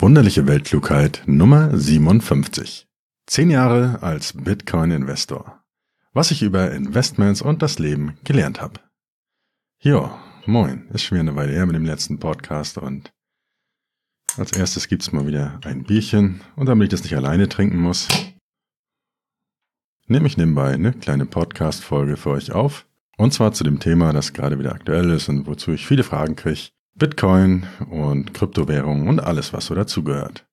Wunderliche Weltklugheit Nummer 57. Zehn Jahre als Bitcoin-Investor. Was ich über Investments und das Leben gelernt habe. Jo, moin. Ist schon wieder eine Weile her mit dem letzten Podcast und als erstes gibt's mal wieder ein Bierchen und damit ich das nicht alleine trinken muss, nehme ich nebenbei eine kleine Podcast-Folge für euch auf. Und zwar zu dem Thema, das gerade wieder aktuell ist und wozu ich viele Fragen kriege Bitcoin und Kryptowährungen und alles, was so dazugehört.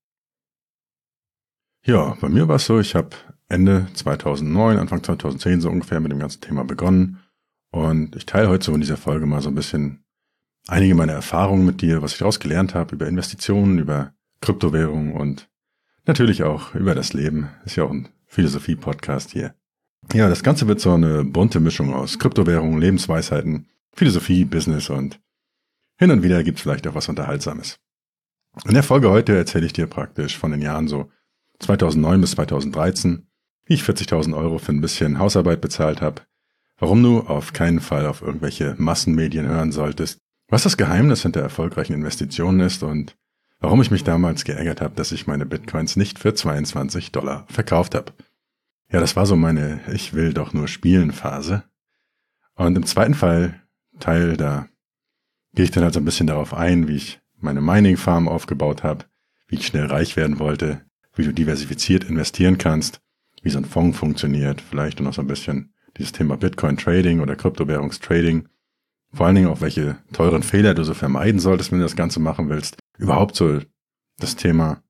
Ja, bei mir war es so, ich habe Ende 2009, Anfang 2010 so ungefähr mit dem ganzen Thema begonnen und ich teile heute so in dieser Folge mal so ein bisschen einige meiner Erfahrungen mit dir, was ich daraus gelernt habe über Investitionen, über Kryptowährungen und natürlich auch über das Leben. Ist ja auch ein Philosophie-Podcast hier. Ja, das Ganze wird so eine bunte Mischung aus Kryptowährungen, Lebensweisheiten, Philosophie, Business und hin und wieder gibt's vielleicht auch was Unterhaltsames. In der Folge heute erzähle ich dir praktisch von den Jahren so 2009 bis 2013, wie ich 40.000 Euro für ein bisschen Hausarbeit bezahlt habe, warum du auf keinen Fall auf irgendwelche Massenmedien hören solltest, was das Geheimnis hinter erfolgreichen Investitionen ist und warum ich mich damals geärgert habe, dass ich meine Bitcoins nicht für 22 Dollar verkauft habe. Ja, das war so meine Ich will doch nur spielen Phase. Und im zweiten Fall, Teil da gehe ich dann halt so ein bisschen darauf ein, wie ich meine Mining Farm aufgebaut habe, wie ich schnell reich werden wollte, wie du diversifiziert investieren kannst, wie so ein Fonds funktioniert, vielleicht noch so ein bisschen dieses Thema Bitcoin Trading oder Kryptowährungstrading, vor allen Dingen auch welche teuren Fehler du so vermeiden solltest, wenn du das Ganze machen willst. Überhaupt so das Thema,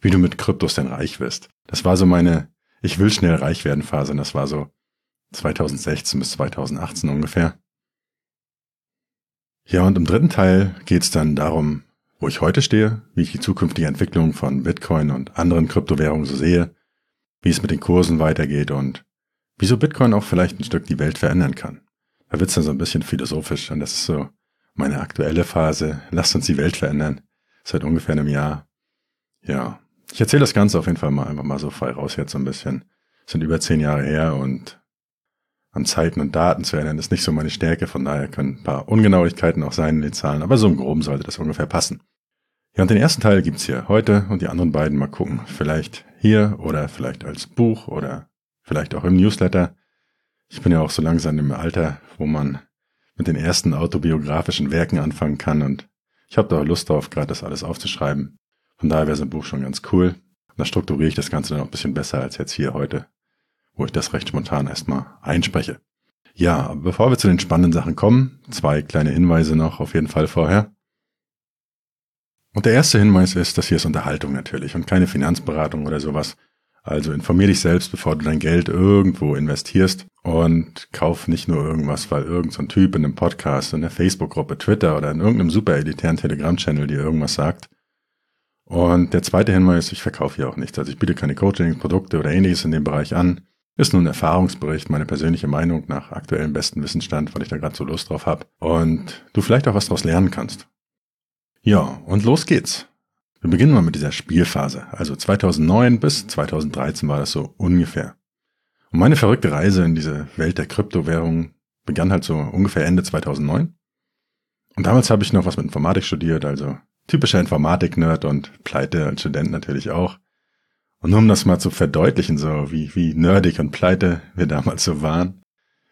wie du mit Kryptos denn reich wirst. Das war so meine Ich will schnell reich werden Phase und das war so 2016 bis 2018 ungefähr. Ja, und im dritten Teil geht es dann darum, wo ich heute stehe, wie ich die zukünftige Entwicklung von Bitcoin und anderen Kryptowährungen so sehe, wie es mit den Kursen weitergeht und wieso Bitcoin auch vielleicht ein Stück die Welt verändern kann. Da wird's dann so ein bisschen philosophisch und das ist so meine aktuelle Phase. Lasst uns die Welt verändern. Seit ungefähr einem Jahr. Ja, ich erzähle das Ganze auf jeden Fall mal einfach mal so frei raus jetzt so ein bisschen. Das sind über zehn Jahre her und an Zeiten und Daten zu erinnern, ist nicht so meine Stärke, von daher können ein paar Ungenauigkeiten auch sein in den Zahlen, aber so im Groben sollte das ungefähr passen. Ja, und den ersten Teil gibt's hier heute und die anderen beiden mal gucken. Vielleicht hier oder vielleicht als Buch oder vielleicht auch im Newsletter. Ich bin ja auch so langsam im Alter, wo man mit den ersten autobiografischen Werken anfangen kann und ich habe da Lust drauf, gerade das alles aufzuschreiben. Von daher wäre so ein Buch schon ganz cool. Und da strukturiere ich das Ganze dann auch ein bisschen besser als jetzt hier heute wo ich das recht spontan erstmal einspreche. Ja, bevor wir zu den spannenden Sachen kommen, zwei kleine Hinweise noch auf jeden Fall vorher. Und der erste Hinweis ist, das hier ist Unterhaltung natürlich und keine Finanzberatung oder sowas. Also informier dich selbst, bevor du dein Geld irgendwo investierst und kauf nicht nur irgendwas, weil irgendein so Typ in einem Podcast, in der Facebook-Gruppe, Twitter oder in irgendeinem super elitären Telegram-Channel dir irgendwas sagt. Und der zweite Hinweis, ich verkaufe hier auch nichts. Also ich biete keine Coaching, Produkte oder ähnliches in dem Bereich an. Ist nun ein Erfahrungsbericht, meine persönliche Meinung nach aktuellem besten Wissensstand, weil ich da gerade so Lust drauf habe. Und du vielleicht auch was daraus lernen kannst. Ja, und los geht's. Wir beginnen mal mit dieser Spielphase. Also 2009 bis 2013 war das so ungefähr. Und meine verrückte Reise in diese Welt der Kryptowährungen begann halt so ungefähr Ende 2009. Und damals habe ich noch was mit Informatik studiert, also typischer Informatik-Nerd und pleite als Student natürlich auch. Und um das mal zu verdeutlichen, so wie, wie nerdig und pleite wir damals so waren.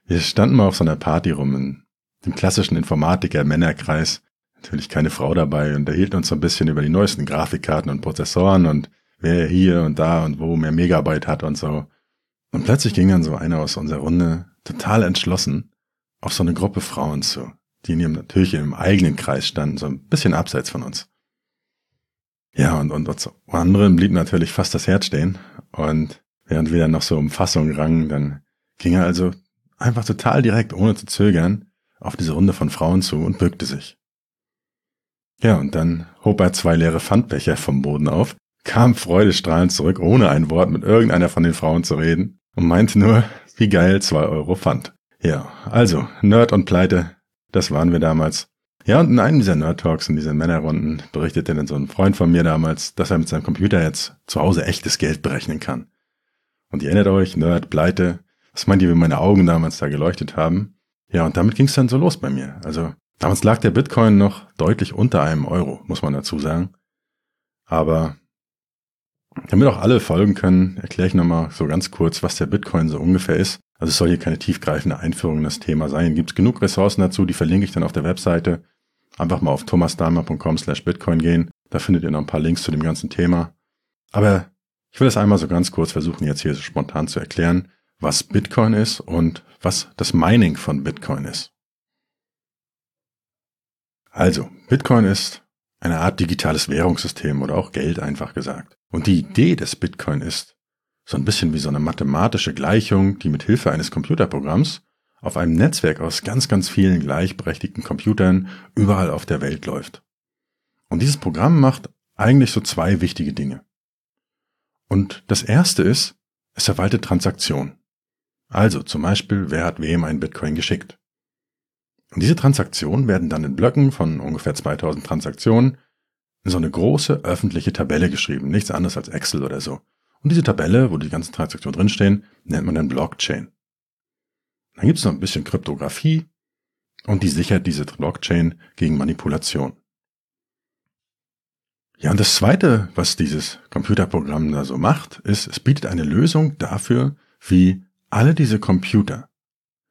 Wir standen mal auf so einer Party rum in dem klassischen Informatiker-Männerkreis. Natürlich keine Frau dabei und erhielten uns so ein bisschen über die neuesten Grafikkarten und Prozessoren und wer hier und da und wo mehr Megabyte hat und so. Und plötzlich ging dann so einer aus unserer Runde total entschlossen auf so eine Gruppe Frauen zu, die in ihrem, natürlich in ihrem eigenen Kreis standen, so ein bisschen abseits von uns. Ja, und, und, so anderen blieb natürlich fast das Herz stehen. Und während wir dann noch so um Fassung rangen, dann ging er also einfach total direkt, ohne zu zögern, auf diese Runde von Frauen zu und bückte sich. Ja, und dann hob er zwei leere Pfandbecher vom Boden auf, kam freudestrahlend zurück, ohne ein Wort mit irgendeiner von den Frauen zu reden und meinte nur, wie geil zwei Euro Pfand. Ja, also, Nerd und Pleite, das waren wir damals. Ja, und in einem dieser Nerd Talks, in diesen Männerrunden, berichtete dann so ein Freund von mir damals, dass er mit seinem Computer jetzt zu Hause echtes Geld berechnen kann. Und ihr erinnert euch, Nerd, Pleite, was meint ihr, wie meine Augen damals da geleuchtet haben? Ja, und damit ging es dann so los bei mir. Also damals lag der Bitcoin noch deutlich unter einem Euro, muss man dazu sagen. Aber damit auch alle folgen können, erkläre ich nochmal so ganz kurz, was der Bitcoin so ungefähr ist. Also es soll hier keine tiefgreifende Einführung in das Thema sein. Gibt es genug Ressourcen dazu, die verlinke ich dann auf der Webseite. Einfach mal auf thomasdahmer.com slash bitcoin gehen. Da findet ihr noch ein paar Links zu dem ganzen Thema. Aber ich will das einmal so ganz kurz versuchen, jetzt hier so spontan zu erklären, was Bitcoin ist und was das Mining von Bitcoin ist. Also, Bitcoin ist eine Art digitales Währungssystem oder auch Geld einfach gesagt. Und die Idee des Bitcoin ist so ein bisschen wie so eine mathematische Gleichung, die mit Hilfe eines Computerprogramms auf einem Netzwerk aus ganz, ganz vielen gleichberechtigten Computern überall auf der Welt läuft. Und dieses Programm macht eigentlich so zwei wichtige Dinge. Und das erste ist, es verwaltet Transaktionen. Also zum Beispiel, wer hat wem einen Bitcoin geschickt? Und diese Transaktionen werden dann in Blöcken von ungefähr 2000 Transaktionen in so eine große öffentliche Tabelle geschrieben, nichts anderes als Excel oder so. Und diese Tabelle, wo die ganzen Transaktionen drinstehen, nennt man dann Blockchain. Dann gibt es noch ein bisschen Kryptographie und die sichert diese Blockchain gegen Manipulation. Ja, und das Zweite, was dieses Computerprogramm da so macht, ist, es bietet eine Lösung dafür, wie alle diese Computer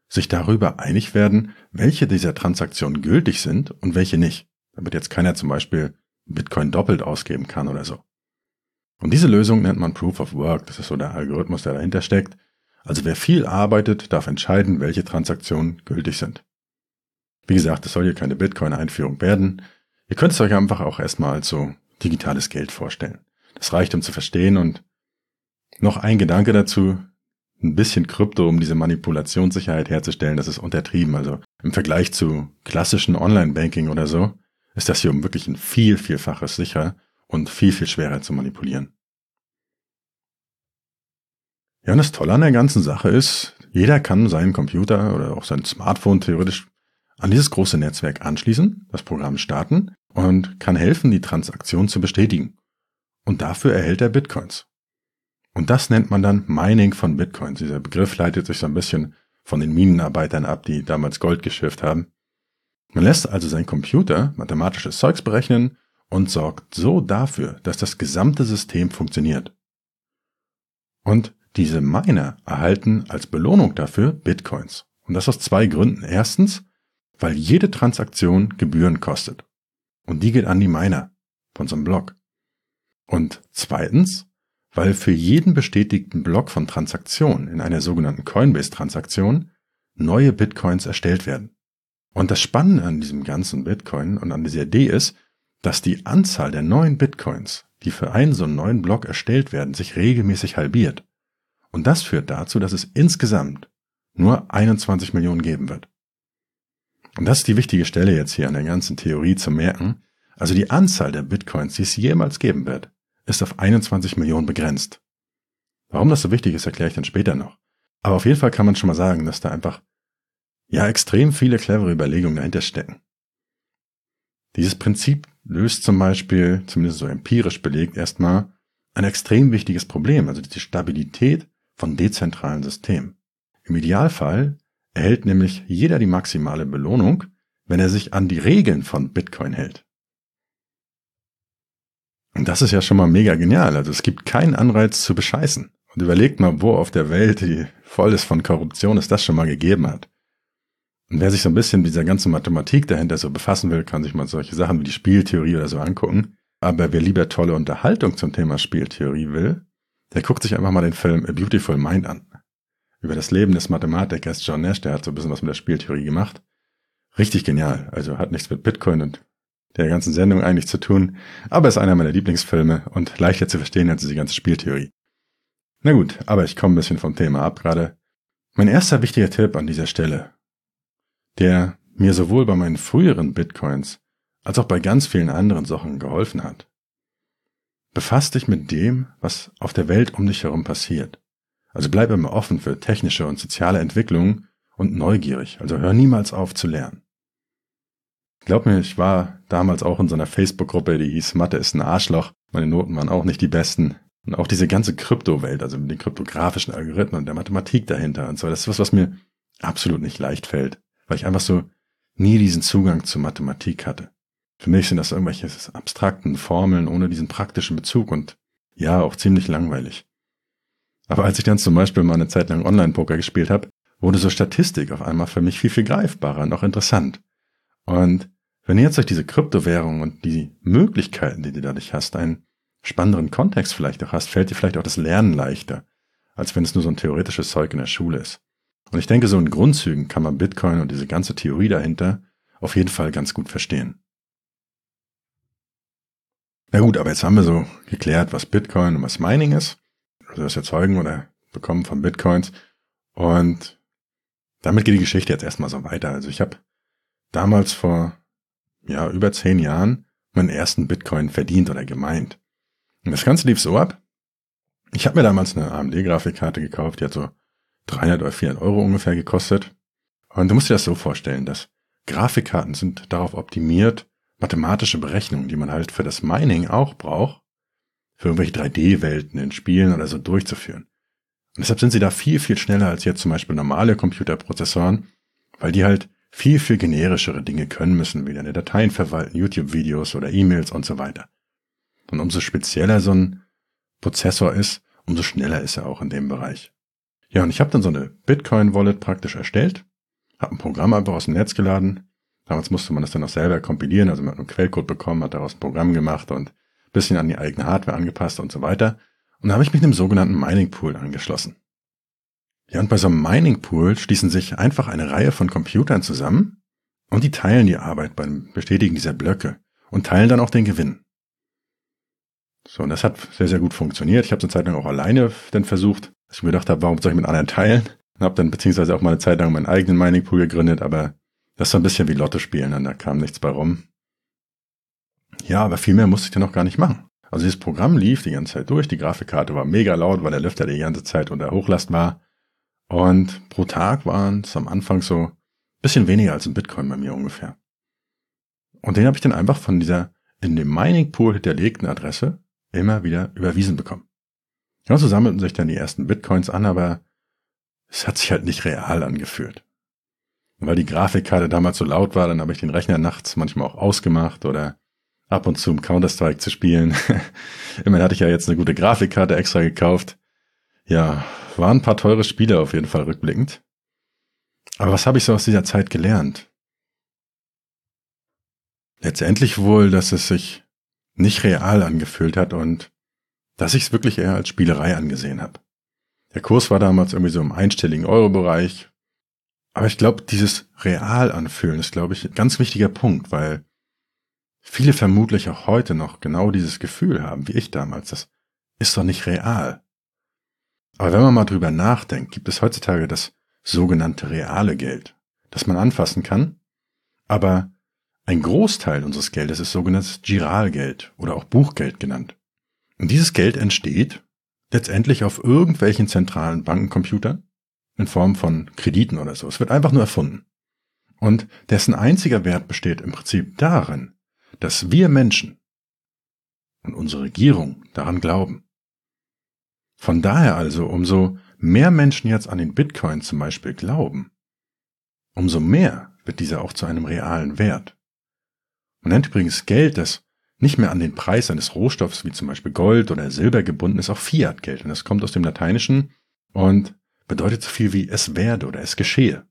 sich darüber einig werden, welche dieser Transaktionen gültig sind und welche nicht, damit jetzt keiner zum Beispiel Bitcoin doppelt ausgeben kann oder so. Und diese Lösung nennt man Proof of Work, das ist so der Algorithmus, der dahinter steckt. Also wer viel arbeitet, darf entscheiden, welche Transaktionen gültig sind. Wie gesagt, es soll hier keine Bitcoin-Einführung werden. Ihr könnt es euch einfach auch erstmal als so digitales Geld vorstellen. Das reicht, um zu verstehen und noch ein Gedanke dazu. Ein bisschen Krypto, um diese Manipulationssicherheit herzustellen, das ist untertrieben. Also im Vergleich zu klassischen Online-Banking oder so, ist das hier um wirklich ein viel, vielfaches sicher und viel, viel schwerer zu manipulieren. Ja, und das Tolle an der ganzen Sache ist, jeder kann seinen Computer oder auch sein Smartphone theoretisch an dieses große Netzwerk anschließen, das Programm starten und kann helfen, die Transaktion zu bestätigen. Und dafür erhält er Bitcoins. Und das nennt man dann Mining von Bitcoins. Dieser Begriff leitet sich so ein bisschen von den Minenarbeitern ab, die damals Gold geschürft haben. Man lässt also seinen Computer mathematisches Zeugs berechnen und sorgt so dafür, dass das gesamte System funktioniert. Und diese Miner erhalten als Belohnung dafür Bitcoins. Und das aus zwei Gründen. Erstens, weil jede Transaktion Gebühren kostet. Und die geht an die Miner von so einem Block. Und zweitens, weil für jeden bestätigten Block von Transaktionen in einer sogenannten Coinbase-Transaktion neue Bitcoins erstellt werden. Und das Spannende an diesem ganzen Bitcoin und an dieser Idee ist, dass die Anzahl der neuen Bitcoins, die für einen so einen neuen Block erstellt werden, sich regelmäßig halbiert. Und das führt dazu, dass es insgesamt nur 21 Millionen geben wird. Und das ist die wichtige Stelle jetzt hier an der ganzen Theorie zu merken. Also die Anzahl der Bitcoins, die es jemals geben wird, ist auf 21 Millionen begrenzt. Warum das so wichtig ist, erkläre ich dann später noch. Aber auf jeden Fall kann man schon mal sagen, dass da einfach ja extrem viele clevere Überlegungen dahinter stecken. Dieses Prinzip löst zum Beispiel, zumindest so empirisch belegt, erstmal ein extrem wichtiges Problem, also die Stabilität von dezentralen Systemen. Im Idealfall erhält nämlich jeder die maximale Belohnung, wenn er sich an die Regeln von Bitcoin hält. Und das ist ja schon mal mega genial. Also es gibt keinen Anreiz zu bescheißen. Und überlegt mal, wo auf der Welt, die voll ist von Korruption, es das schon mal gegeben hat. Und wer sich so ein bisschen mit dieser ganzen Mathematik dahinter so befassen will, kann sich mal solche Sachen wie die Spieltheorie oder so angucken. Aber wer lieber tolle Unterhaltung zum Thema Spieltheorie will, der guckt sich einfach mal den Film A Beautiful Mind an über das Leben des Mathematikers John Nash, der hat so ein bisschen was mit der Spieltheorie gemacht. Richtig genial. Also hat nichts mit Bitcoin und der ganzen Sendung eigentlich zu tun, aber ist einer meiner Lieblingsfilme und leichter zu verstehen als die ganze Spieltheorie. Na gut, aber ich komme ein bisschen vom Thema ab gerade. Mein erster wichtiger Tipp an dieser Stelle, der mir sowohl bei meinen früheren Bitcoins als auch bei ganz vielen anderen Sachen geholfen hat. Befass dich mit dem, was auf der Welt um dich herum passiert. Also bleib immer offen für technische und soziale Entwicklungen und neugierig. Also hör niemals auf zu lernen. Glaub mir, ich war damals auch in so einer Facebook-Gruppe, die hieß Mathe ist ein Arschloch. Meine Noten waren auch nicht die besten. Und auch diese ganze Kryptowelt, also mit den kryptografischen Algorithmen und der Mathematik dahinter und so, das ist was, was mir absolut nicht leicht fällt, weil ich einfach so nie diesen Zugang zur Mathematik hatte. Für mich sind das irgendwelche abstrakten Formeln ohne diesen praktischen Bezug und ja, auch ziemlich langweilig. Aber als ich dann zum Beispiel mal eine Zeit lang Online-Poker gespielt habe, wurde so Statistik auf einmal für mich viel, viel greifbarer und auch interessant. Und wenn du jetzt durch diese Kryptowährung und die Möglichkeiten, die du dadurch hast, einen spannenderen Kontext vielleicht auch hast, fällt dir vielleicht auch das Lernen leichter, als wenn es nur so ein theoretisches Zeug in der Schule ist. Und ich denke, so in Grundzügen kann man Bitcoin und diese ganze Theorie dahinter auf jeden Fall ganz gut verstehen. Na gut, aber jetzt haben wir so geklärt, was Bitcoin und was Mining ist, also das Erzeugen oder Bekommen von Bitcoins. Und damit geht die Geschichte jetzt erstmal so weiter. Also ich habe damals vor ja über zehn Jahren meinen ersten Bitcoin verdient oder gemeint. Und das Ganze lief so ab. Ich habe mir damals eine AMD-Grafikkarte gekauft, die hat so 300 oder 400 Euro ungefähr gekostet. Und du musst dir das so vorstellen, dass Grafikkarten sind darauf optimiert, mathematische Berechnungen, die man halt für das Mining auch braucht, für irgendwelche 3D-Welten in Spielen oder so durchzuführen. Und deshalb sind sie da viel, viel schneller als jetzt zum Beispiel normale Computerprozessoren, weil die halt viel, viel generischere Dinge können müssen, wie deine Dateien verwalten, YouTube-Videos oder E-Mails und so weiter. Und umso spezieller so ein Prozessor ist, umso schneller ist er auch in dem Bereich. Ja, und ich habe dann so eine Bitcoin-Wallet praktisch erstellt, habe ein Programm einfach aus dem Netz geladen. Damals musste man das dann auch selber kompilieren, also man hat einen Quellcode bekommen, hat daraus ein Programm gemacht und ein bisschen an die eigene Hardware angepasst und so weiter. Und da habe ich mich einem sogenannten Mining Pool angeschlossen. Ja, und bei so einem Mining Pool schließen sich einfach eine Reihe von Computern zusammen und die teilen die Arbeit beim Bestätigen dieser Blöcke und teilen dann auch den Gewinn. So, und das hat sehr, sehr gut funktioniert. Ich habe es eine Zeit lang auch alleine dann versucht, dass ich mir gedacht habe, warum soll ich mit anderen teilen? Und habe dann beziehungsweise auch mal eine Zeit lang meinen eigenen Mining Pool gegründet, aber das ist so ein bisschen wie Lotto spielen, und da kam nichts bei rum. Ja, aber viel mehr musste ich dann noch gar nicht machen. Also dieses Programm lief die ganze Zeit durch, die Grafikkarte war mega laut, weil der Lüfter die ganze Zeit unter Hochlast war. Und pro Tag waren es am Anfang so bisschen weniger als ein Bitcoin bei mir ungefähr. Und den habe ich dann einfach von dieser in dem Mining Pool hinterlegten Adresse immer wieder überwiesen bekommen. Ja, so sammelten sich dann die ersten Bitcoins an, aber es hat sich halt nicht real angefühlt. Weil die Grafikkarte damals so laut war, dann habe ich den Rechner nachts manchmal auch ausgemacht oder ab und zu um Counter-Strike zu spielen. Immerhin hatte ich ja jetzt eine gute Grafikkarte extra gekauft. Ja, waren ein paar teure Spiele auf jeden Fall rückblickend. Aber was habe ich so aus dieser Zeit gelernt? Letztendlich wohl, dass es sich nicht real angefühlt hat und dass ich es wirklich eher als Spielerei angesehen habe. Der Kurs war damals irgendwie so im einstelligen Euro-Bereich. Aber ich glaube, dieses real anfühlen ist, glaube ich, ein ganz wichtiger Punkt, weil viele vermutlich auch heute noch genau dieses Gefühl haben, wie ich damals. Das ist doch nicht real. Aber wenn man mal drüber nachdenkt, gibt es heutzutage das sogenannte reale Geld, das man anfassen kann, aber ein Großteil unseres Geldes ist sogenanntes Giralgeld oder auch Buchgeld genannt. Und dieses Geld entsteht letztendlich auf irgendwelchen zentralen Bankencomputern in Form von Krediten oder so. Es wird einfach nur erfunden. Und dessen einziger Wert besteht im Prinzip darin, dass wir Menschen und unsere Regierung daran glauben. Von daher also, umso mehr Menschen jetzt an den Bitcoin zum Beispiel glauben, umso mehr wird dieser auch zu einem realen Wert. Man nennt übrigens Geld, das nicht mehr an den Preis eines Rohstoffs wie zum Beispiel Gold oder Silber gebunden ist, auch Fiat-Geld. Und das kommt aus dem Lateinischen und bedeutet so viel wie es werde oder es geschehe.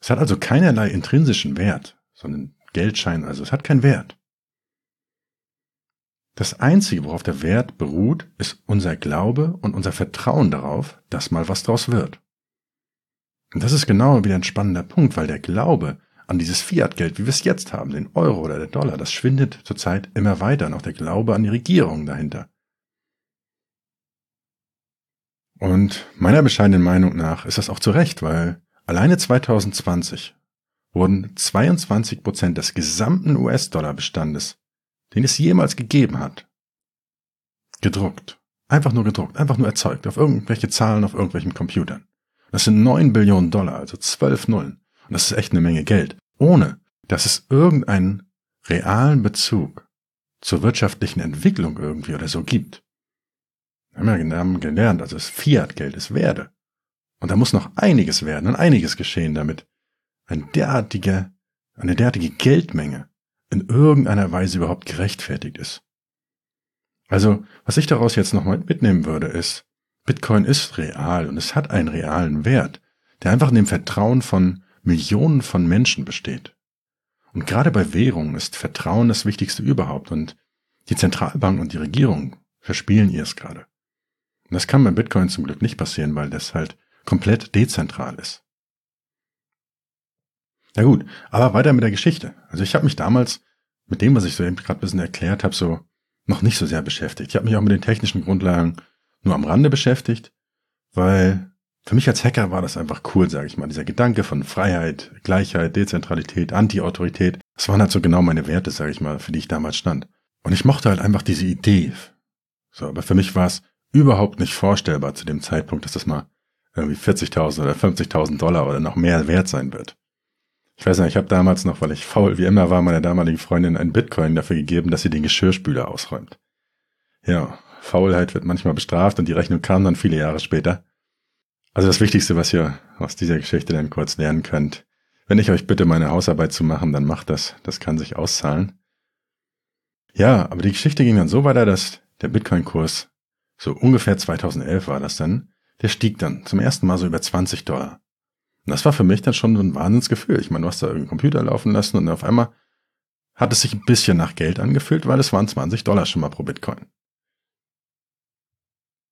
Es hat also keinerlei intrinsischen Wert, sondern Geldschein, also es hat keinen Wert. Das Einzige, worauf der Wert beruht, ist unser Glaube und unser Vertrauen darauf, dass mal was draus wird. Und das ist genau wieder ein spannender Punkt, weil der Glaube an dieses Fiat-Geld, wie wir es jetzt haben, den Euro oder der Dollar, das schwindet zurzeit immer weiter, und auch der Glaube an die Regierung dahinter. Und meiner bescheidenen Meinung nach ist das auch zu Recht, weil alleine 2020 wurden 22 Prozent des gesamten US-Dollar-Bestandes, den es jemals gegeben hat, gedruckt. Einfach nur gedruckt, einfach nur erzeugt, auf irgendwelche Zahlen auf irgendwelchen Computern. Das sind 9 Billionen Dollar, also 12 Nullen. Und das ist echt eine Menge Geld. Ohne, dass es irgendeinen realen Bezug zur wirtschaftlichen Entwicklung irgendwie oder so gibt. Haben ja gelernt, also das Fiat-Geld ist Werde. Und da muss noch einiges werden und einiges geschehen, damit ein derartiger, eine derartige Geldmenge in irgendeiner Weise überhaupt gerechtfertigt ist. Also, was ich daraus jetzt nochmal mitnehmen würde, ist, Bitcoin ist real und es hat einen realen Wert, der einfach in dem Vertrauen von Millionen von Menschen besteht. Und gerade bei Währungen ist Vertrauen das Wichtigste überhaupt und die Zentralbank und die Regierung verspielen ihr es gerade. Das kann bei Bitcoin zum Glück nicht passieren, weil das halt komplett dezentral ist. Na gut, aber weiter mit der Geschichte. Also ich habe mich damals mit dem, was ich so eben gerade ein bisschen erklärt habe, so noch nicht so sehr beschäftigt. Ich habe mich auch mit den technischen Grundlagen nur am Rande beschäftigt, weil für mich als Hacker war das einfach cool, sage ich mal. Dieser Gedanke von Freiheit, Gleichheit, Dezentralität, Anti-Autorität, das waren halt so genau meine Werte, sage ich mal, für die ich damals stand. Und ich mochte halt einfach diese Idee. So, aber für mich war es überhaupt nicht vorstellbar zu dem Zeitpunkt, dass das mal irgendwie 40.000 oder 50.000 Dollar oder noch mehr wert sein wird. Ich weiß nicht, ich habe damals noch, weil ich faul wie immer war, meiner damaligen Freundin einen Bitcoin dafür gegeben, dass sie den Geschirrspüler ausräumt. Ja, Faulheit wird manchmal bestraft und die Rechnung kam dann viele Jahre später. Also das Wichtigste, was ihr aus dieser Geschichte dann kurz lernen könnt, wenn ich euch bitte, meine Hausarbeit zu machen, dann macht das. Das kann sich auszahlen. Ja, aber die Geschichte ging dann so weiter, dass der Bitcoin-Kurs, so ungefähr 2011 war das dann, der stieg dann zum ersten Mal so über 20 Dollar. Und das war für mich dann schon so ein Wahnsinnsgefühl. Ich meine, du hast da irgendeinen Computer laufen lassen und auf einmal hat es sich ein bisschen nach Geld angefühlt, weil es waren 20 Dollar schon mal pro Bitcoin.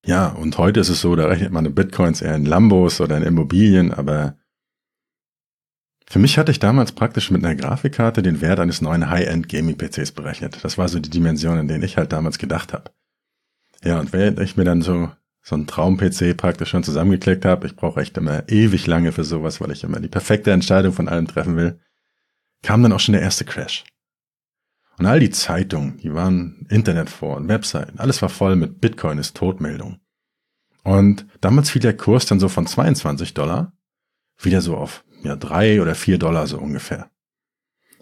Ja, und heute ist es so, da rechnet man in Bitcoins eher in Lambos oder in Immobilien, aber für mich hatte ich damals praktisch mit einer Grafikkarte den Wert eines neuen High-End Gaming-PCs berechnet. Das war so die Dimension, in denen ich halt damals gedacht habe. Ja, und während ich mir dann so so ein Traum-PC praktisch schon zusammengeklickt habe. Ich brauche echt immer ewig lange für sowas, weil ich immer die perfekte Entscheidung von allem treffen will. Kam dann auch schon der erste Crash. Und all die Zeitungen, die waren Internetforen, Webseiten, alles war voll mit Bitcoin ist Todmeldung. Und damals fiel der Kurs dann so von 22 Dollar wieder so auf ja drei oder vier Dollar so ungefähr.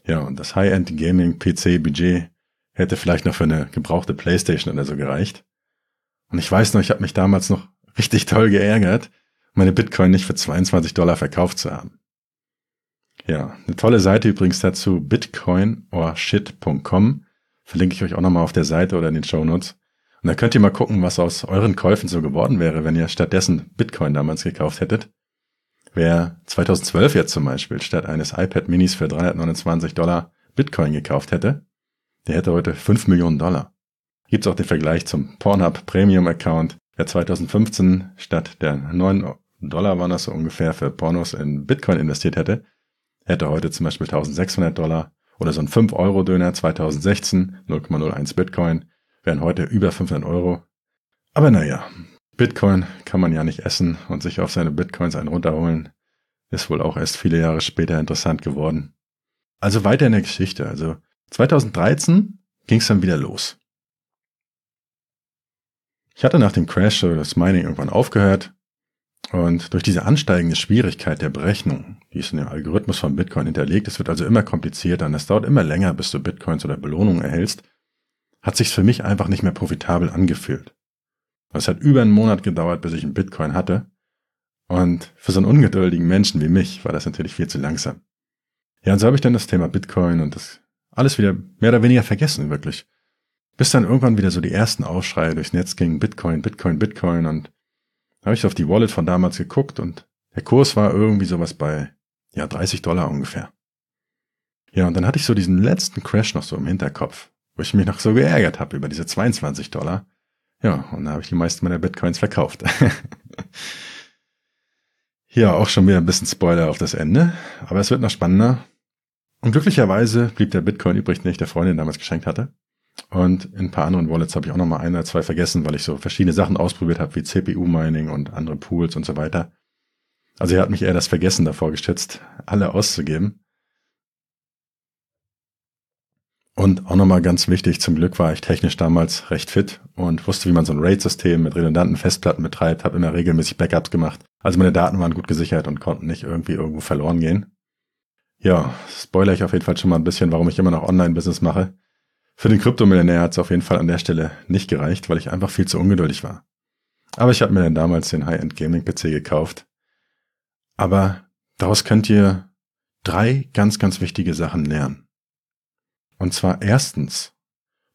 Ja, und das High-End Gaming PC Budget hätte vielleicht noch für eine gebrauchte Playstation oder so gereicht. Und ich weiß noch, ich habe mich damals noch richtig toll geärgert, meine Bitcoin nicht für 22 Dollar verkauft zu haben. Ja, eine tolle Seite übrigens dazu, bitcoinorshit.com. Verlinke ich euch auch nochmal auf der Seite oder in den Show Notes. Und da könnt ihr mal gucken, was aus euren Käufen so geworden wäre, wenn ihr stattdessen Bitcoin damals gekauft hättet. Wer 2012 jetzt zum Beispiel statt eines iPad Minis für 329 Dollar Bitcoin gekauft hätte, der hätte heute 5 Millionen Dollar. Gibt es auch den Vergleich zum Pornhub Premium Account, der 2015 statt der 9 Dollar waren das so ungefähr für Pornos in Bitcoin investiert hätte, hätte heute zum Beispiel 1600 Dollar oder so ein 5-Euro-Döner 2016, 0,01 Bitcoin, wären heute über 500 Euro. Aber naja, Bitcoin kann man ja nicht essen und sich auf seine Bitcoins einen runterholen. Ist wohl auch erst viele Jahre später interessant geworden. Also weiter in der Geschichte. Also 2013 ging es dann wieder los. Ich hatte nach dem Crash das Mining irgendwann aufgehört und durch diese ansteigende Schwierigkeit der Berechnung, die ist in dem Algorithmus von Bitcoin hinterlegt, es wird also immer komplizierter und es dauert immer länger, bis du Bitcoins oder Belohnungen erhältst, hat sich's für mich einfach nicht mehr profitabel angefühlt. Es hat über einen Monat gedauert, bis ich einen Bitcoin hatte. Und für so einen ungeduldigen Menschen wie mich war das natürlich viel zu langsam. Ja, und so habe ich dann das Thema Bitcoin und das alles wieder mehr oder weniger vergessen, wirklich. Bis dann irgendwann wieder so die ersten Aufschreie durchs Netz gingen, Bitcoin, Bitcoin, Bitcoin und da habe ich auf die Wallet von damals geguckt und der Kurs war irgendwie sowas bei, ja, 30 Dollar ungefähr. Ja, und dann hatte ich so diesen letzten Crash noch so im Hinterkopf, wo ich mich noch so geärgert habe über diese 22 Dollar. Ja, und da habe ich die meisten meiner Bitcoins verkauft. ja, auch schon wieder ein bisschen Spoiler auf das Ende, aber es wird noch spannender. Und glücklicherweise blieb der Bitcoin übrig, den ich der Freundin damals geschenkt hatte. Und in ein paar anderen Wallets habe ich auch noch mal ein oder zwei vergessen, weil ich so verschiedene Sachen ausprobiert habe, wie CPU-Mining und andere Pools und so weiter. Also er hat mich eher das Vergessen davor gestützt, alle auszugeben. Und auch nochmal ganz wichtig, zum Glück war ich technisch damals recht fit und wusste, wie man so ein RAID-System mit redundanten Festplatten betreibt, habe immer regelmäßig Backups gemacht. Also meine Daten waren gut gesichert und konnten nicht irgendwie irgendwo verloren gehen. Ja, spoiler ich auf jeden Fall schon mal ein bisschen, warum ich immer noch Online-Business mache. Für den Kryptomillionär hat es auf jeden Fall an der Stelle nicht gereicht, weil ich einfach viel zu ungeduldig war. Aber ich habe mir dann damals den High-End Gaming PC gekauft. Aber daraus könnt ihr drei ganz, ganz wichtige Sachen lernen. Und zwar erstens,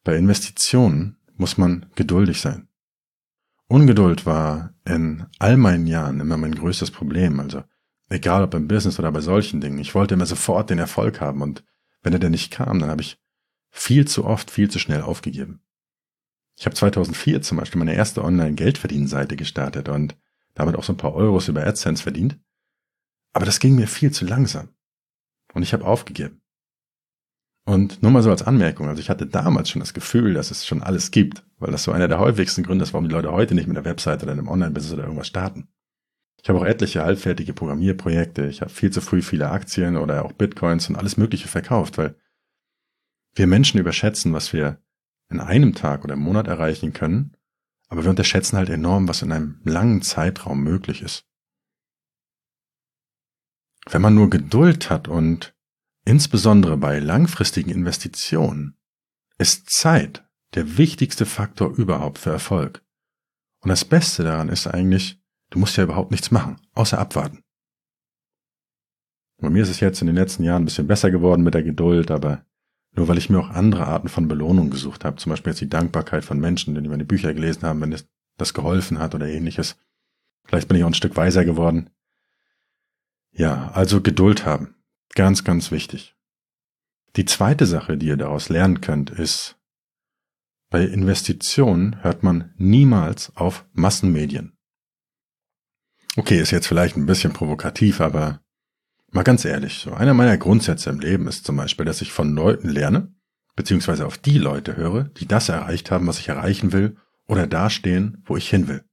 bei Investitionen muss man geduldig sein. Ungeduld war in all meinen Jahren immer mein größtes Problem. Also egal ob im Business oder bei solchen Dingen. Ich wollte immer sofort den Erfolg haben und wenn er denn nicht kam, dann habe ich viel zu oft, viel zu schnell aufgegeben. Ich habe 2004 zum Beispiel meine erste Online-Geldverdienseite gestartet und damit auch so ein paar Euros über AdSense verdient. Aber das ging mir viel zu langsam. Und ich habe aufgegeben. Und nur mal so als Anmerkung, also ich hatte damals schon das Gefühl, dass es schon alles gibt, weil das so einer der häufigsten Gründe ist, warum die Leute heute nicht mit einer Webseite oder einem Online-Business oder irgendwas starten. Ich habe auch etliche halbfertige Programmierprojekte, ich habe viel zu früh viele Aktien oder auch Bitcoins und alles Mögliche verkauft, weil wir Menschen überschätzen, was wir in einem Tag oder im Monat erreichen können, aber wir unterschätzen halt enorm, was in einem langen Zeitraum möglich ist. Wenn man nur Geduld hat und insbesondere bei langfristigen Investitionen ist Zeit der wichtigste Faktor überhaupt für Erfolg. Und das Beste daran ist eigentlich, du musst ja überhaupt nichts machen, außer abwarten. Bei mir ist es jetzt in den letzten Jahren ein bisschen besser geworden mit der Geduld, aber nur weil ich mir auch andere Arten von Belohnung gesucht habe, zum Beispiel jetzt die Dankbarkeit von Menschen, die meine Bücher gelesen haben, wenn es das geholfen hat oder ähnliches. Vielleicht bin ich auch ein Stück weiser geworden. Ja, also Geduld haben. Ganz, ganz wichtig. Die zweite Sache, die ihr daraus lernen könnt, ist, bei Investitionen hört man niemals auf Massenmedien. Okay, ist jetzt vielleicht ein bisschen provokativ, aber Mal ganz ehrlich, so einer meiner Grundsätze im Leben ist zum Beispiel, dass ich von Leuten lerne, beziehungsweise auf die Leute höre, die das erreicht haben, was ich erreichen will, oder dastehen, wo ich hin will.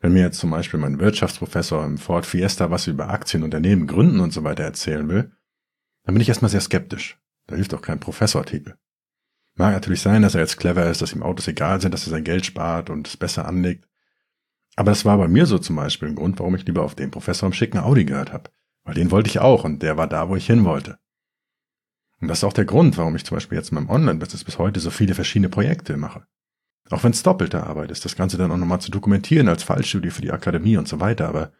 Wenn mir jetzt zum Beispiel mein Wirtschaftsprofessor im Ford Fiesta was über Aktien, Unternehmen, Gründen und so weiter erzählen will, dann bin ich erstmal sehr skeptisch. Da hilft auch kein Professortitel. Mag natürlich sein, dass er jetzt clever ist, dass ihm Autos egal sind, dass er sein Geld spart und es besser anlegt. Aber das war bei mir so zum Beispiel ein Grund, warum ich lieber auf den Professor im schicken Audi gehört habe. Weil den wollte ich auch und der war da, wo ich hin wollte. Und das ist auch der Grund, warum ich zum Beispiel jetzt in meinem Online-Business bis heute so viele verschiedene Projekte mache. Auch wenn es doppelte Arbeit ist, das Ganze dann auch nochmal zu dokumentieren als Fallstudie für die Akademie und so weiter, aber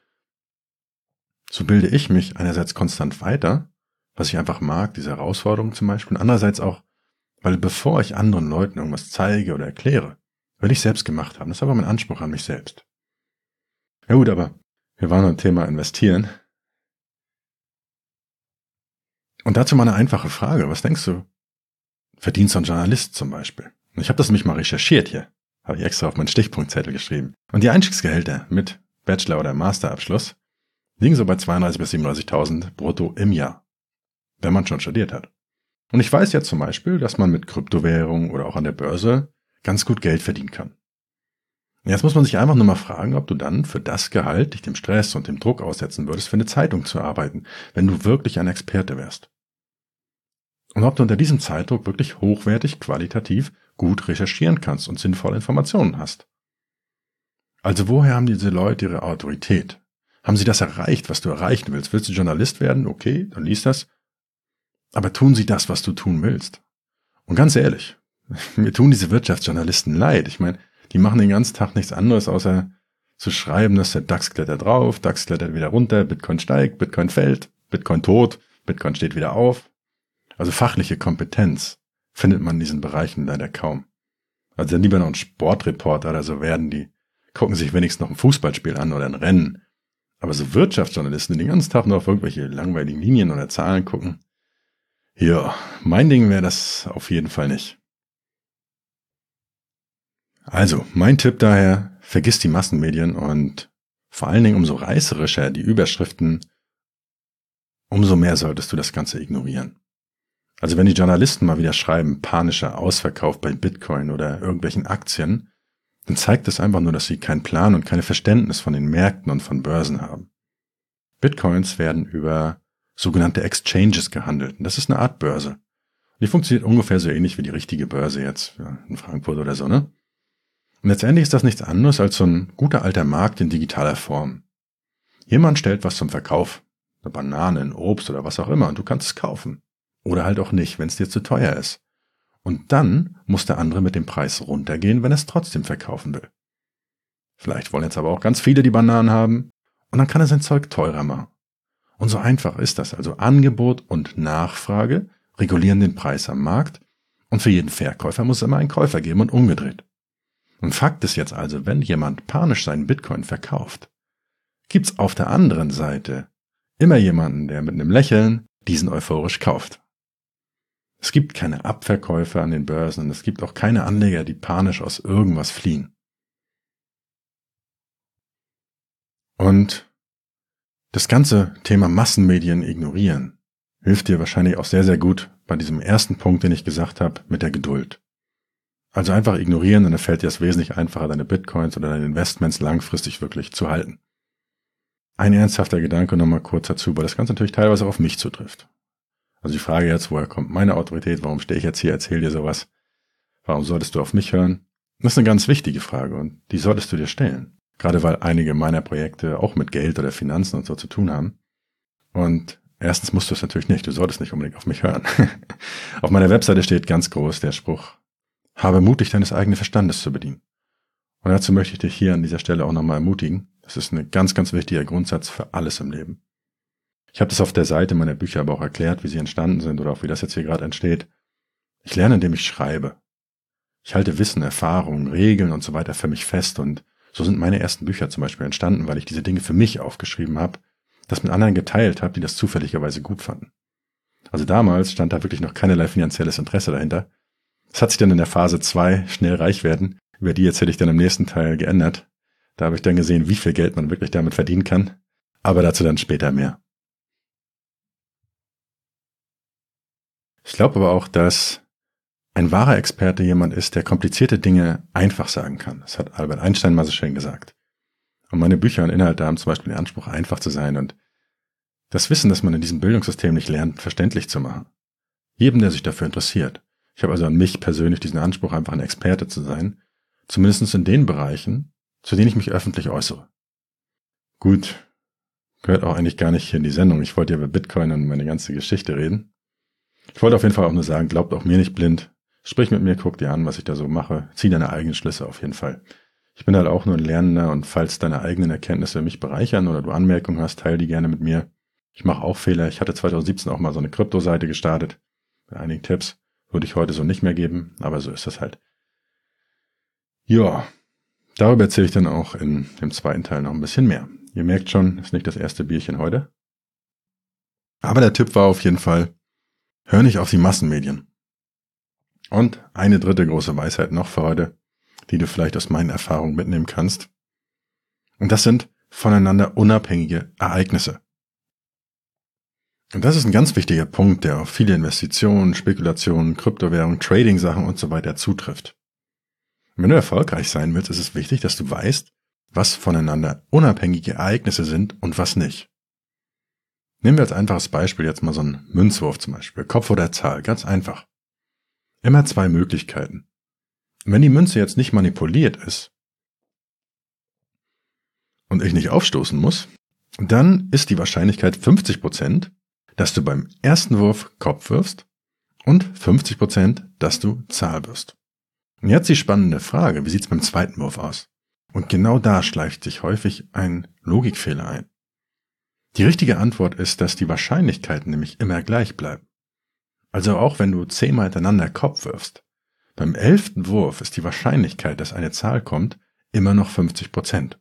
so bilde ich mich einerseits konstant weiter, was ich einfach mag, diese Herausforderung zum Beispiel, und andererseits auch, weil bevor ich anderen Leuten irgendwas zeige oder erkläre, will ich selbst gemacht haben. Das ist aber mein Anspruch an mich selbst. Ja gut, aber wir waren beim Thema investieren. Und dazu mal eine einfache Frage. Was denkst du? Verdienst du ein Journalist zum Beispiel? Ich habe das nämlich mal recherchiert hier. Habe ich extra auf meinen Stichpunktzettel geschrieben. Und die Einstiegsgehälter mit Bachelor- oder Masterabschluss liegen so bei 32.000 bis 37.000 brutto im Jahr. Wenn man schon studiert hat. Und ich weiß ja zum Beispiel, dass man mit Kryptowährungen oder auch an der Börse ganz gut Geld verdienen kann. Jetzt muss man sich einfach nur mal fragen, ob du dann für das Gehalt dich dem Stress und dem Druck aussetzen würdest, für eine Zeitung zu arbeiten, wenn du wirklich ein Experte wärst. Und ob du unter diesem Zeitdruck wirklich hochwertig, qualitativ gut recherchieren kannst und sinnvolle Informationen hast. Also woher haben diese Leute ihre Autorität? Haben sie das erreicht, was du erreichen willst? Willst du Journalist werden? Okay, dann liest das. Aber tun sie das, was du tun willst? Und ganz ehrlich, mir tun diese Wirtschaftsjournalisten leid. Ich meine, die machen den ganzen Tag nichts anderes, außer zu schreiben, dass der DAX klettert drauf, DAX klettert wieder runter, Bitcoin steigt, Bitcoin fällt, Bitcoin tot, Bitcoin steht wieder auf. Also fachliche Kompetenz findet man in diesen Bereichen leider kaum. Also dann lieber noch ein Sportreporter oder so werden, die gucken sich wenigstens noch ein Fußballspiel an oder ein Rennen. Aber so Wirtschaftsjournalisten, die den ganzen Tag nur auf irgendwelche langweiligen Linien oder Zahlen gucken, ja, mein Ding wäre das auf jeden Fall nicht. Also, mein Tipp daher, vergiss die Massenmedien und vor allen Dingen umso reißerischer die Überschriften, umso mehr solltest du das Ganze ignorieren. Also wenn die Journalisten mal wieder schreiben, panischer Ausverkauf bei Bitcoin oder irgendwelchen Aktien, dann zeigt es einfach nur, dass sie keinen Plan und keine Verständnis von den Märkten und von Börsen haben. Bitcoins werden über sogenannte Exchanges gehandelt. Und das ist eine Art Börse. Die funktioniert ungefähr so ähnlich wie die richtige Börse jetzt in Frankfurt oder so, ne? Und letztendlich ist das nichts anderes als so ein guter alter Markt in digitaler Form. Jemand stellt was zum Verkauf, eine Banane, ein Obst oder was auch immer, und du kannst es kaufen. Oder halt auch nicht, wenn es dir zu teuer ist. Und dann muss der andere mit dem Preis runtergehen, wenn er es trotzdem verkaufen will. Vielleicht wollen jetzt aber auch ganz viele die Bananen haben, und dann kann er sein Zeug teurer machen. Und so einfach ist das. Also Angebot und Nachfrage regulieren den Preis am Markt und für jeden Verkäufer muss es immer einen Käufer geben und umgedreht. Und Fakt ist jetzt also, wenn jemand panisch seinen Bitcoin verkauft, gibt's auf der anderen Seite immer jemanden, der mit einem Lächeln diesen euphorisch kauft. Es gibt keine Abverkäufe an den Börsen und es gibt auch keine Anleger, die panisch aus irgendwas fliehen. Und das ganze Thema Massenmedien ignorieren hilft dir wahrscheinlich auch sehr, sehr gut bei diesem ersten Punkt, den ich gesagt habe, mit der Geduld. Also einfach ignorieren, dann fällt dir es wesentlich einfacher, deine Bitcoins oder deine Investments langfristig wirklich zu halten. Ein ernsthafter Gedanke nochmal kurz dazu, weil das Ganze natürlich teilweise auf mich zutrifft. Also die Frage jetzt, woher kommt meine Autorität? Warum stehe ich jetzt hier, erzähle dir sowas? Warum solltest du auf mich hören? Das ist eine ganz wichtige Frage und die solltest du dir stellen. Gerade weil einige meiner Projekte auch mit Geld oder Finanzen und so zu tun haben. Und erstens musst du es natürlich nicht, du solltest nicht unbedingt auf mich hören. auf meiner Webseite steht ganz groß der Spruch, habe mutig deines eigenen Verstandes zu bedienen. Und dazu möchte ich dich hier an dieser Stelle auch nochmal ermutigen. Das ist ein ganz, ganz wichtiger Grundsatz für alles im Leben. Ich habe das auf der Seite meiner Bücher aber auch erklärt, wie sie entstanden sind oder auch wie das jetzt hier gerade entsteht. Ich lerne, indem ich schreibe. Ich halte Wissen, Erfahrungen, Regeln und so weiter für mich fest und so sind meine ersten Bücher zum Beispiel entstanden, weil ich diese Dinge für mich aufgeschrieben habe, das mit anderen geteilt habe, die das zufälligerweise gut fanden. Also damals stand da wirklich noch keinerlei finanzielles Interesse dahinter. Das hat sich dann in der Phase 2 schnell reich werden, über die erzähle ich dann im nächsten Teil geändert. Da habe ich dann gesehen, wie viel Geld man wirklich damit verdienen kann, aber dazu dann später mehr. Ich glaube aber auch, dass ein wahrer Experte jemand ist, der komplizierte Dinge einfach sagen kann. Das hat Albert Einstein mal so schön gesagt. Und meine Bücher und Inhalte haben zum Beispiel den Anspruch, einfach zu sein und das Wissen, das man in diesem Bildungssystem nicht lernt, verständlich zu machen. Jedem, der sich dafür interessiert. Ich habe also an mich persönlich diesen Anspruch, einfach ein Experte zu sein, zumindest in den Bereichen, zu denen ich mich öffentlich äußere. Gut, gehört auch eigentlich gar nicht hier in die Sendung. Ich wollte ja über Bitcoin und meine ganze Geschichte reden. Ich wollte auf jeden Fall auch nur sagen, glaubt auch mir nicht blind. Sprich mit mir, guck dir an, was ich da so mache. Zieh deine eigenen Schlüsse auf jeden Fall. Ich bin halt auch nur ein Lernender und falls deine eigenen Erkenntnisse mich bereichern oder du Anmerkungen hast, teile die gerne mit mir. Ich mache auch Fehler. Ich hatte 2017 auch mal so eine Kryptoseite gestartet. Mit einigen Tipps. Würde ich heute so nicht mehr geben, aber so ist das halt. Ja, darüber erzähle ich dann auch in dem zweiten Teil noch ein bisschen mehr. Ihr merkt schon, ist nicht das erste Bierchen heute. Aber der Tipp war auf jeden Fall, hör nicht auf die Massenmedien. Und eine dritte große Weisheit noch für heute, die du vielleicht aus meinen Erfahrungen mitnehmen kannst. Und das sind voneinander unabhängige Ereignisse. Und das ist ein ganz wichtiger Punkt, der auf viele Investitionen, Spekulationen, Kryptowährungen, Trading-Sachen und so weiter zutrifft. Wenn du erfolgreich sein willst, ist es wichtig, dass du weißt, was voneinander unabhängige Ereignisse sind und was nicht. Nehmen wir als einfaches Beispiel jetzt mal so einen Münzwurf zum Beispiel, Kopf oder Zahl, ganz einfach. Immer zwei Möglichkeiten. Wenn die Münze jetzt nicht manipuliert ist und ich nicht aufstoßen muss, dann ist die Wahrscheinlichkeit 50 Prozent, dass du beim ersten Wurf Kopf wirfst und 50 Prozent, dass du Zahl wirst. Und jetzt die spannende Frage, wie sieht's beim zweiten Wurf aus? Und genau da schleicht sich häufig ein Logikfehler ein. Die richtige Antwort ist, dass die Wahrscheinlichkeiten nämlich immer gleich bleiben. Also auch wenn du zehnmal hintereinander Kopf wirfst, beim elften Wurf ist die Wahrscheinlichkeit, dass eine Zahl kommt, immer noch 50 Prozent.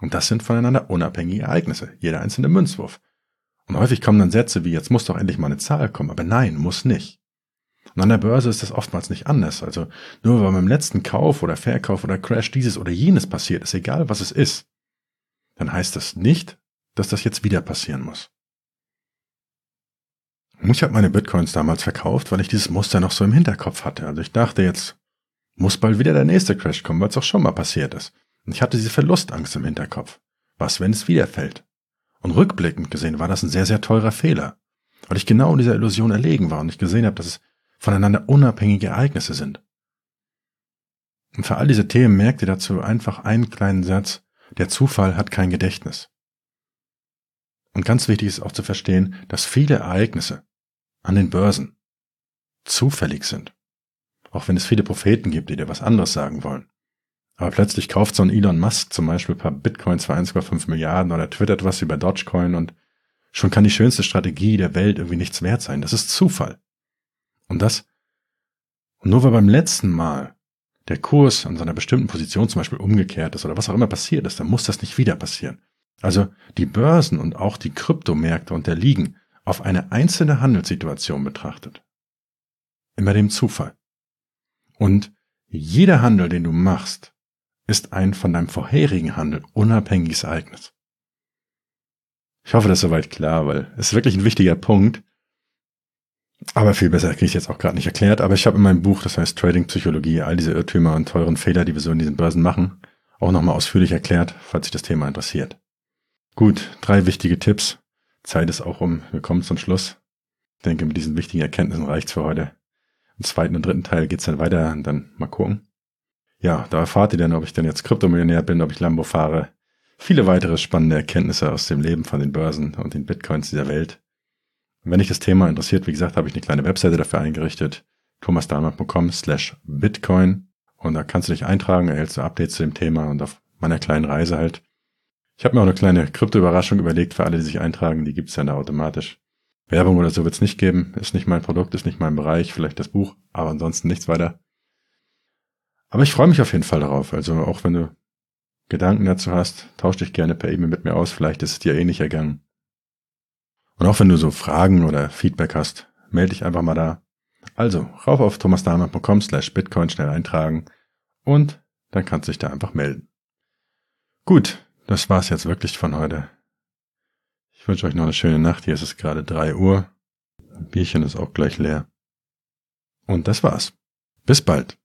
Und das sind voneinander unabhängige Ereignisse, jeder einzelne Münzwurf. Und häufig kommen dann Sätze wie, jetzt muss doch endlich mal eine Zahl kommen, aber nein, muss nicht. Und an der Börse ist das oftmals nicht anders. Also nur weil beim letzten Kauf oder Verkauf oder Crash dieses oder jenes passiert ist, egal was es ist, dann heißt das nicht, dass das jetzt wieder passieren muss. Ich habe meine Bitcoins damals verkauft, weil ich dieses Muster noch so im Hinterkopf hatte. Also ich dachte jetzt, muss bald wieder der nächste Crash kommen, weil es auch schon mal passiert ist. Und ich hatte diese Verlustangst im Hinterkopf. Was, wenn es wieder fällt? Und rückblickend gesehen war das ein sehr, sehr teurer Fehler, weil ich genau in dieser Illusion erlegen war und ich gesehen habe, dass es voneinander unabhängige Ereignisse sind. Und für all diese Themen merkt ihr dazu einfach einen kleinen Satz, der Zufall hat kein Gedächtnis. Und ganz wichtig ist auch zu verstehen, dass viele Ereignisse an den Börsen zufällig sind. Auch wenn es viele Propheten gibt, die dir was anderes sagen wollen. Aber plötzlich kauft so ein Elon Musk zum Beispiel ein paar Bitcoins für 1,5 Milliarden oder twittert was über Dogecoin und schon kann die schönste Strategie der Welt irgendwie nichts wert sein. Das ist Zufall. Und das, und nur weil beim letzten Mal der Kurs an seiner bestimmten Position zum Beispiel umgekehrt ist oder was auch immer passiert ist, dann muss das nicht wieder passieren. Also die Börsen und auch die Kryptomärkte unterliegen auf eine einzelne Handelssituation betrachtet. Immer dem Zufall. Und jeder Handel, den du machst, ist ein von deinem vorherigen Handel unabhängiges Ereignis. Ich hoffe, das ist soweit klar, weil es ist wirklich ein wichtiger Punkt. Aber viel besser kriege ich jetzt auch gerade nicht erklärt. Aber ich habe in meinem Buch, das heißt Trading Psychologie, all diese Irrtümer und teuren Fehler, die wir so in diesen Börsen machen, auch nochmal ausführlich erklärt, falls sich das Thema interessiert. Gut, drei wichtige Tipps. Zeit ist auch um. Wir kommen zum Schluss. Ich denke, mit diesen wichtigen Erkenntnissen reicht's für heute. Im zweiten und dritten Teil geht's dann weiter und dann mal gucken. Ja, da erfahrt ihr dann, ob ich dann jetzt Kryptomillionär bin, ob ich Lambo fahre. Viele weitere spannende Erkenntnisse aus dem Leben von den Börsen und den Bitcoins dieser Welt. Und wenn dich das Thema interessiert, wie gesagt, habe ich eine kleine Webseite dafür eingerichtet, thomasdahlmann.com slash bitcoin und da kannst du dich eintragen, erhältst du Updates zu dem Thema und auf meiner kleinen Reise halt. Ich habe mir auch eine kleine Krypto-Überraschung überlegt für alle, die sich eintragen, die gibt's ja da automatisch. Werbung oder so wird's nicht geben, ist nicht mein Produkt, ist nicht mein Bereich, vielleicht das Buch, aber ansonsten nichts weiter. Aber ich freue mich auf jeden Fall darauf. Also auch wenn du Gedanken dazu hast, tausch dich gerne per E-Mail mit mir aus. Vielleicht ist es dir ähnlich ergangen. Und auch wenn du so Fragen oder Feedback hast, melde dich einfach mal da. Also, rauf auf thomasdahmer.com slash bitcoin schnell eintragen und dann kannst du dich da einfach melden. Gut, das war's jetzt wirklich von heute. Ich wünsche euch noch eine schöne Nacht. Hier ist es gerade drei Uhr. Ein Bierchen ist auch gleich leer. Und das war's. Bis bald.